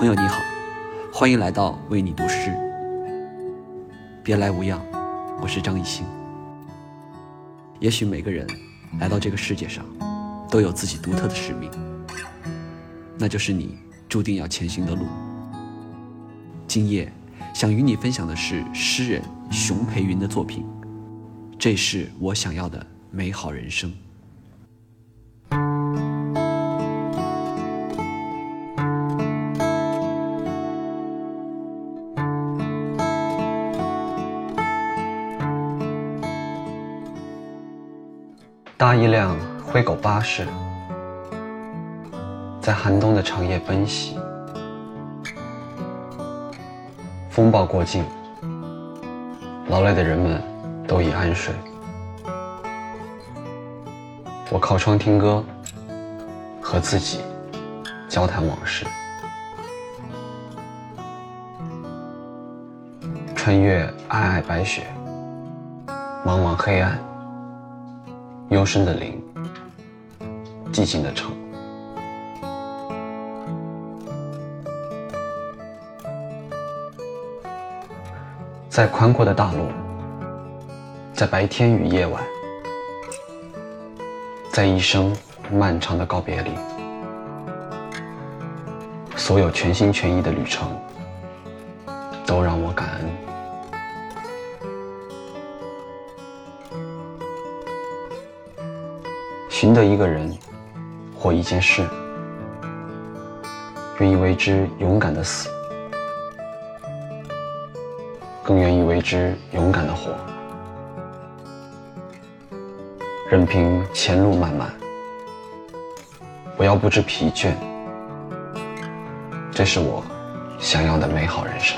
朋友你好，欢迎来到为你读诗。别来无恙，我是张艺兴。也许每个人来到这个世界上，都有自己独特的使命，那就是你注定要前行的路。今夜想与你分享的是诗人熊培云的作品，这是我想要的美好人生。搭一辆灰狗巴士，在寒冬的长夜奔袭。风暴过境，劳累的人们都已安睡。我靠窗听歌，和自己交谈往事。穿越皑皑白雪，茫茫黑暗。幽深的林，寂静的城，在宽阔的大陆，在白天与夜晚，在一生漫长的告别里，所有全心全意的旅程，都让我感恩。寻得一个人或一件事，愿意为之勇敢的死，更愿意为之勇敢的活。任凭前路漫漫，不要不知疲倦。这是我想要的美好人生。